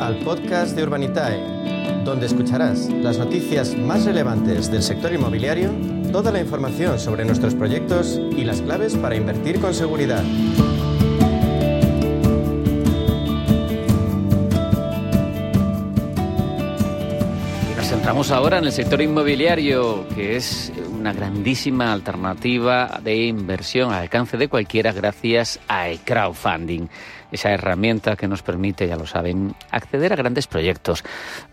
al podcast de Urbanitae, donde escucharás las noticias más relevantes del sector inmobiliario, toda la información sobre nuestros proyectos y las claves para invertir con seguridad. Nos centramos ahora en el sector inmobiliario, que es una grandísima alternativa de inversión al alcance de cualquiera gracias al crowdfunding. Esa herramienta que nos permite, ya lo saben, acceder a grandes proyectos.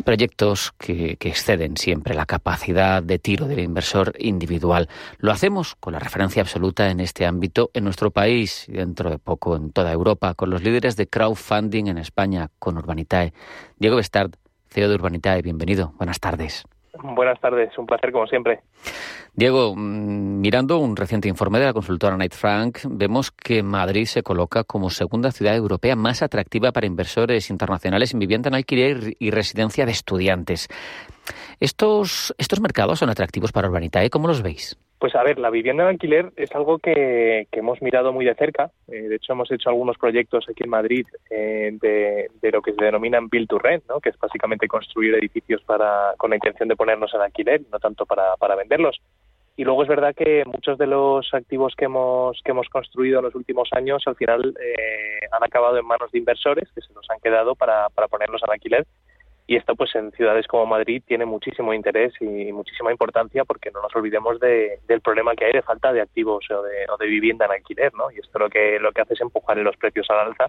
Proyectos que, exceden siempre la capacidad de tiro del inversor individual. Lo hacemos con la referencia absoluta en este ámbito en nuestro país y dentro de poco en toda Europa, con los líderes de crowdfunding en España, con Urbanitae. Diego Bestard, CEO de Urbanitae, bienvenido. Buenas tardes. Buenas tardes, un placer como siempre. Diego, mm, mirando un reciente informe de la consultora Knight Frank, vemos que Madrid se coloca como segunda ciudad europea más atractiva para inversores internacionales en vivienda en alquiler y residencia de estudiantes. ¿Estos, estos mercados son atractivos para Urbanitae? ¿Cómo los veis? Pues a ver, la vivienda en alquiler es algo que, que hemos mirado muy de cerca. Eh, de hecho, hemos hecho algunos proyectos aquí en Madrid eh, de, de, lo que se denominan build to rent, ¿no? que es básicamente construir edificios para, con la intención de ponernos en alquiler, no tanto para, venderlos. Y luego es verdad que muchos de los activos que hemos, que hemos construido en los últimos años al final eh, han acabado en manos de inversores que se nos han quedado para, para ponerlos en alquiler y esto pues en ciudades como Madrid tiene muchísimo interés y muchísima importancia porque no nos olvidemos de, del problema que hay de falta de activos o de, o de, vivienda en alquiler, ¿no? Y esto lo que lo que hace es empujar los precios al alza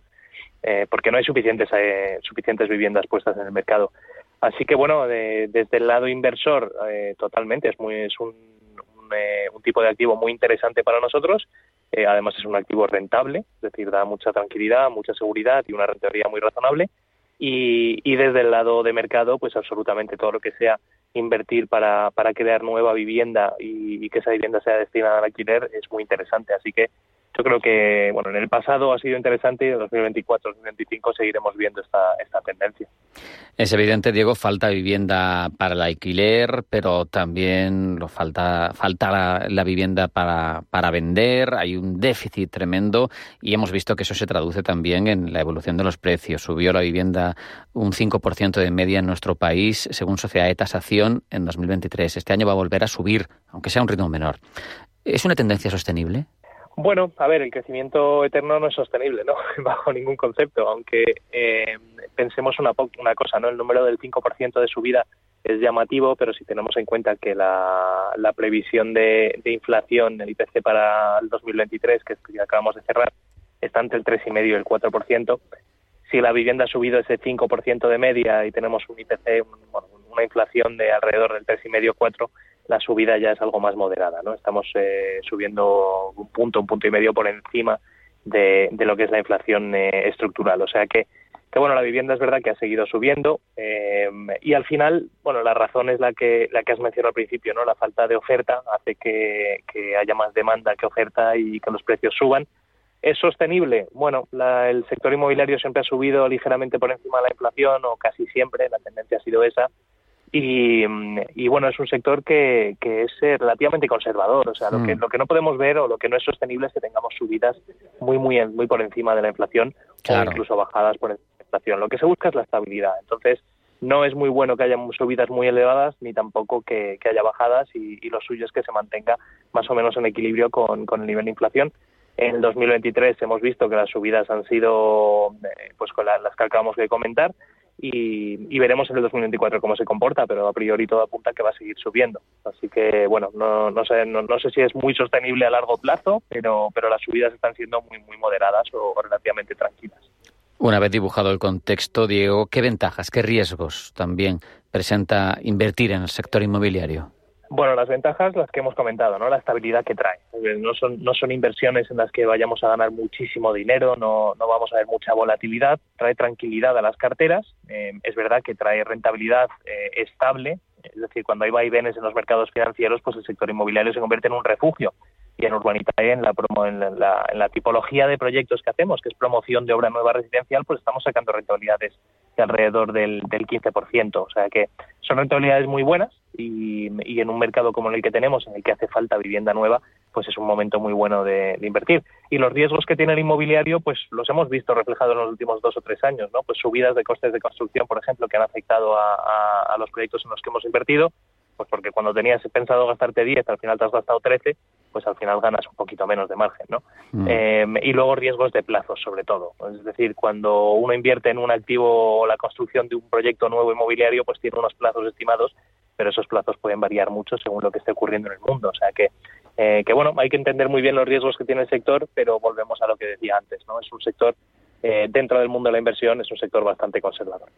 eh, porque no hay suficientes eh, suficientes viviendas puestas en el mercado. Así que bueno, de, desde el lado inversor eh, totalmente es muy es un, un, eh, un, tipo de activo muy interesante para nosotros. Eh, además es un activo rentable, es decir, da mucha tranquilidad, mucha seguridad y una rentabilidad muy razonable y, y, desde el lado de mercado, pues absolutamente todo lo que sea invertir para, para crear nueva vivienda y, y, que esa vivienda sea destinada al alquiler es muy interesante. Así que yo creo que bueno en el pasado ha sido interesante y en 2024 2025 seguiremos viendo esta, esta tendencia. Es evidente, Diego, falta vivienda para el alquiler, pero también lo falta, falta la, vivienda para, para vender, hay un déficit tremendo y hemos visto que eso se traduce también en la evolución de los precios. Subió la vivienda un 5% de media en nuestro país, según Sociedad de Tasación, en 2023. Este año va a volver a subir, aunque sea un ritmo menor. ¿Es una tendencia sostenible? Bueno, a ver, el crecimiento eterno no es sostenible, ¿no? Bajo ningún concepto, aunque eh, pensemos una, una cosa, ¿no? El número del 5% de subida es llamativo, pero si tenemos en cuenta que la, la previsión de, de, inflación del IPC para el 2023, que, acabamos de cerrar, está entre el 3,5 y el 4%, si la vivienda ha subido ese 5% de media y tenemos un IPC, un, una inflación de alrededor del 3,5-4%, la subida ya es algo más moderada, ¿no? Estamos eh, subiendo un punto, un punto y medio por encima de, de lo que es la inflación eh, estructural. O sea que, que, bueno, la vivienda es verdad que ha seguido subiendo eh, y al final, bueno, la razón es la que, la que has mencionado al principio, ¿no? La falta de oferta hace que, que haya más demanda que oferta y que los precios suban. ¿Es sostenible? Bueno, la, el sector inmobiliario siempre ha subido ligeramente por encima de la inflación o casi siempre, la tendencia ha sido esa y, y, bueno, es un sector que, que es eh, relativamente conservador. O sea, lo, que, lo que no podemos ver o lo que no es sostenible es que tengamos subidas muy, muy, muy por encima de la inflación claro. o incluso bajadas por encima de la inflación. Lo que se busca es la estabilidad. Entonces, no es muy bueno que haya subidas muy elevadas ni tampoco que, que haya bajadas y, y, lo suyo es que se mantenga más o menos en equilibrio con, con el nivel de inflación. En 2023 hemos visto que las subidas han sido eh, pues con la, las que acabamos de comentar y, veremos en el 2024 cómo se comporta, pero a priori todo apunta que va a seguir subiendo. Así que, bueno, no, no sé, no, no, sé si es muy sostenible a largo plazo, pero, pero las subidas están siendo muy, muy moderadas o, o relativamente tranquilas. Una vez dibujado el contexto, Diego, ¿qué ventajas, qué riesgos también presenta invertir en el sector inmobiliario? Bueno, las ventajas las que hemos comentado, ¿no? La estabilidad que trae. No son, no son inversiones en las que vayamos a ganar muchísimo dinero, no, no vamos a ver mucha volatilidad, trae tranquilidad a las carteras, eh, es verdad que trae rentabilidad eh, estable, es decir, cuando hay vaivenes en los mercados financieros, pues el sector inmobiliario se convierte en un refugio. Y en Urbanitae, en la, promo, en, la, tipología de proyectos que hacemos, que es promoción de obra nueva residencial, pues estamos sacando rentabilidades de alrededor del, del 15%. O sea que son rentabilidades muy buenas y, y, en un mercado como el que tenemos, en el que hace falta vivienda nueva, pues es un momento muy bueno de, invertir. Y los riesgos que tiene el inmobiliario, pues los hemos visto reflejados en los últimos dos o tres años, ¿no? Pues subidas de costes de construcción, por ejemplo, que han afectado a los proyectos en los que hemos invertido, pues porque cuando tenías pensado gastarte 10, al final te has gastado 13, pues al final ganas un poquito menos de margen, ¿no? Mm. Eh, y luego riesgos de plazos, sobre todo. Es decir, cuando uno invierte en un activo o la construcción de un proyecto nuevo inmobiliario, pues tiene unos plazos estimados, pero esos plazos pueden variar mucho según lo que esté ocurriendo en el mundo. O sea que, eh, que bueno, hay que entender muy bien los riesgos que tiene el sector, pero volvemos a lo que decía antes, ¿no? Es un sector, eh, dentro del mundo de la inversión, es un sector bastante conservador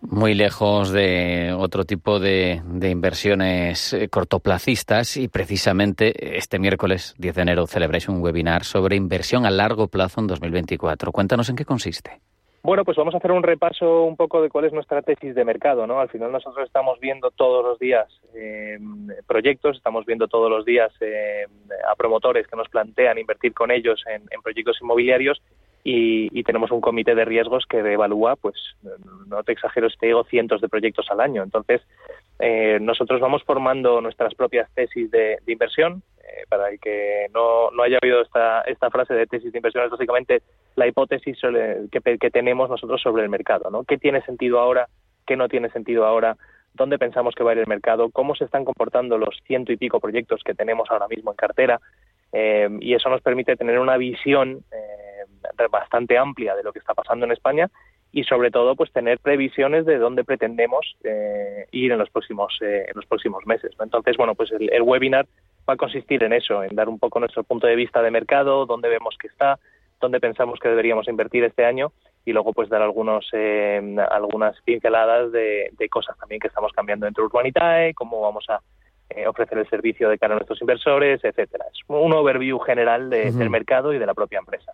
muy lejos de otro tipo de, inversiones eh, cortoplacistas y precisamente este miércoles 10 de enero celebráis un webinar sobre inversión a largo plazo en 2024. Cuéntanos en qué consiste. Bueno, pues vamos a hacer un repaso un poco de cuál es nuestra tesis de mercado, ¿no? Al final nosotros estamos viendo todos los días eh, proyectos, estamos viendo todos los días eh, a promotores que nos plantean invertir con ellos en proyectos inmobiliarios y, tenemos un comité de riesgos que evalúa, pues no te exagero, te digo, cientos de proyectos al año. Entonces, eh, nosotros vamos formando nuestras propias tesis de, inversión. Eh, para el que no, no haya oído esta, esta frase de tesis de inversión, es básicamente la hipótesis que, que tenemos nosotros sobre el mercado. ¿no? ¿Qué tiene sentido ahora? ¿Qué no tiene sentido ahora? dónde pensamos que va a ir el mercado, cómo se están comportando los ciento y pico proyectos que tenemos ahora mismo en cartera, eh, y eso nos permite tener una visión bastante amplia de lo que está pasando en España y sobre todo pues tener previsiones de dónde pretendemos eh, ir en los próximos eh, en los próximos meses entonces bueno pues el, webinar va a consistir en eso en dar un poco nuestro punto de vista de mercado dónde vemos que está dónde pensamos que deberíamos invertir este año y luego pues dar algunos eh, algunas pinceladas de, cosas también que estamos cambiando dentro de Urbanitae cómo vamos a ofrecer el servicio de cara a nuestros inversores etcétera. Es un overview general del mercado y de la propia empresa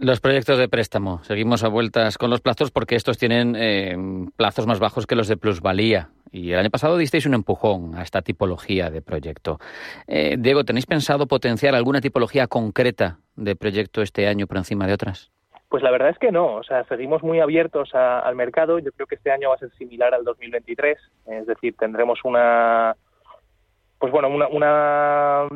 los proyectos de préstamo. Seguimos a vueltas con los plazos porque estos tienen eh, plazos más bajos que los de plusvalía. Y el año pasado disteis un empujón a esta tipología de proyecto. Eh, Diego, ¿tenéis pensado potenciar alguna tipología concreta de proyecto este año por encima de otras? Pues la verdad es que no, o sea, seguimos muy abiertos al mercado. Yo creo que este año va a ser similar al 2023, es decir, tendremos una, pues bueno, una, una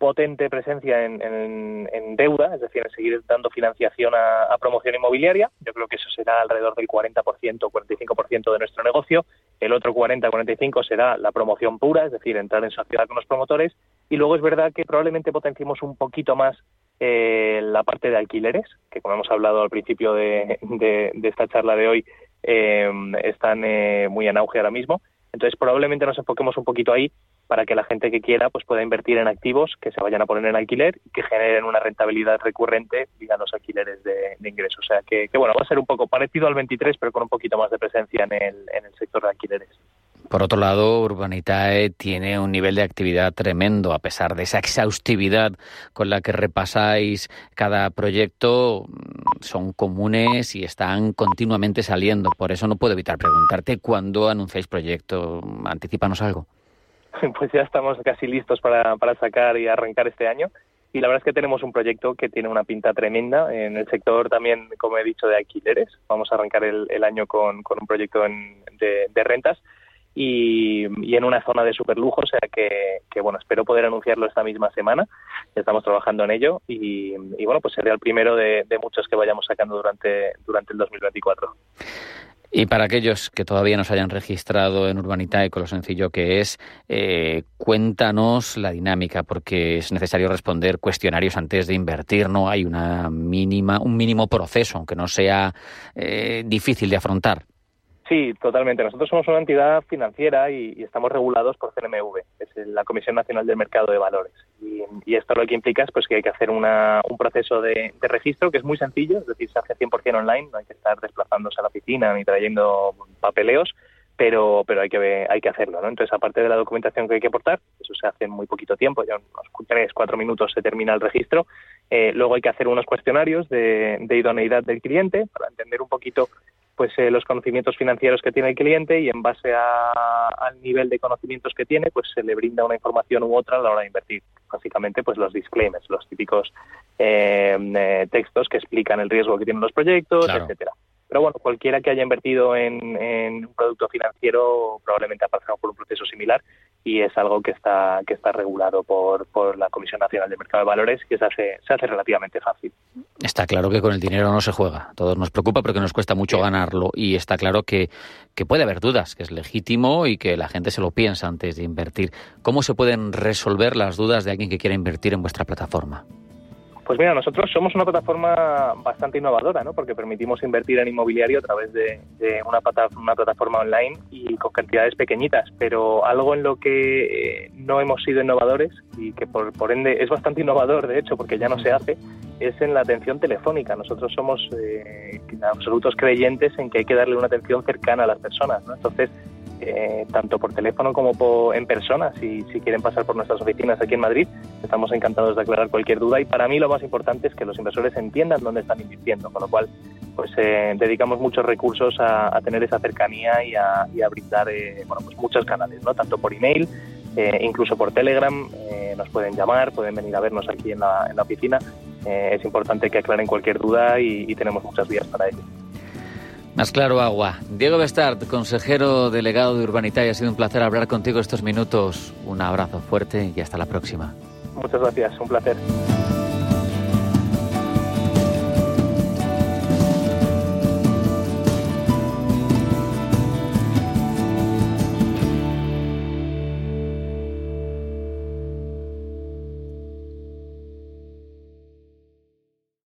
potente presencia en, en, deuda, es decir, en seguir dando financiación a, promoción inmobiliaria. Yo creo que eso será alrededor del 40%, 45% de nuestro negocio. El otro 40-45% será la promoción pura, es decir, entrar en sociedad con los promotores. Y luego es verdad que probablemente potenciemos un poquito más eh, la parte de alquileres, que como hemos hablado al principio de, de, esta charla de hoy, eh, están eh, muy en auge ahora mismo. Entonces probablemente nos enfoquemos un poquito ahí para que la gente que quiera pues pueda invertir en activos que se vayan a poner en alquiler y que generen una rentabilidad recurrente vía los alquileres de, ingresos. O sea que, bueno, va a ser un poco parecido al 23, pero con un poquito más de presencia en el, sector de alquileres. Por otro lado, Urbanitae tiene un nivel de actividad tremendo, a pesar de esa exhaustividad con la que repasáis cada proyecto, son comunes y están continuamente saliendo. Por eso no puedo evitar preguntarte cuándo anunciáis proyecto. Anticípanos algo. pues ya estamos casi listos para, para sacar y arrancar este año. Y la verdad es que tenemos un proyecto que tiene una pinta tremenda en el sector también, como he dicho, de alquileres. Vamos a arrancar el, año con, con, un proyecto en, de, rentas y, y, en una zona de superlujo, o sea que, que, bueno, espero poder anunciarlo esta misma semana. Estamos trabajando en ello y, y bueno, pues sería el primero de, de muchos que vayamos sacando durante, durante el 2024. Y para aquellos que todavía no se hayan registrado en Urbanitae, con lo sencillo que es, eh, cuéntanos la dinámica, porque es necesario responder cuestionarios antes de invertir. No hay una mínima, un mínimo proceso, aunque no sea eh, difícil de afrontar. Sí, totalmente. Nosotros somos una entidad financiera y, estamos regulados por CNMV, es la Comisión Nacional del Mercado de Valores. Y, esto lo que implica es pues, que hay que hacer una, un proceso de, registro que es muy sencillo, es decir, se hace 100% online, no hay que estar desplazándose a la oficina ni trayendo papeleos, pero, pero hay, que, hay que hacerlo. ¿no? Entonces, aparte de la documentación que hay que aportar, eso se hace en muy poquito tiempo, ya unos 3, 4 minutos se termina el registro. Eh, luego hay que hacer unos cuestionarios de, de idoneidad del cliente para entender un poquito pues eh, los conocimientos financieros que tiene el cliente y en base al nivel de conocimientos que tiene, pues se le brinda una información u otra a la hora de invertir. Básicamente, pues los disclaimers, los típicos eh, eh, textos que explican el riesgo que tienen los proyectos, etcétera. Pero bueno, cualquiera que haya invertido en, un producto financiero probablemente ha pasado por un proceso similar y es algo que está que está regulado por, por la Comisión Nacional de Mercado de Valores y se hace se hace relativamente fácil. Está claro que con el dinero no se juega. Todos nos preocupa porque nos cuesta mucho ganarlo y está claro que, que puede haber dudas, que es legítimo y que la gente se lo piensa antes de invertir. ¿Cómo se pueden resolver las dudas de alguien que quiera invertir en vuestra plataforma? Pues mira, nosotros somos una plataforma bastante innovadora, ¿no? Porque permitimos invertir en inmobiliario a través de, una, plataforma online y con cantidades pequeñitas, pero algo en lo que eh, no hemos sido innovadores y que por, por ende es bastante innovador, de hecho, porque ya no se hace, es en la atención telefónica. Nosotros somos eh, absolutos creyentes en que hay que darle una atención cercana a las personas, ¿no? Entonces, eh, tanto por teléfono como en persona, si, si, quieren pasar por nuestras oficinas aquí en Madrid. Estamos encantados de aclarar cualquier duda y para mí lo más importante es que los inversores entiendan dónde están invirtiendo, con lo cual pues eh, dedicamos muchos recursos a, tener esa cercanía y a, brindar eh, bueno, pues muchos canales, ¿no? tanto por email, incluso por Telegram, nos pueden llamar, pueden venir a vernos aquí en la, en la oficina. es importante que aclaren cualquier duda y tenemos muchas vías para ello. Más claro agua. Diego Bestart, consejero delegado de Urbanitaria, ha sido un placer hablar contigo estos minutos. Un abrazo fuerte y hasta la próxima. Muchas gracias, un placer.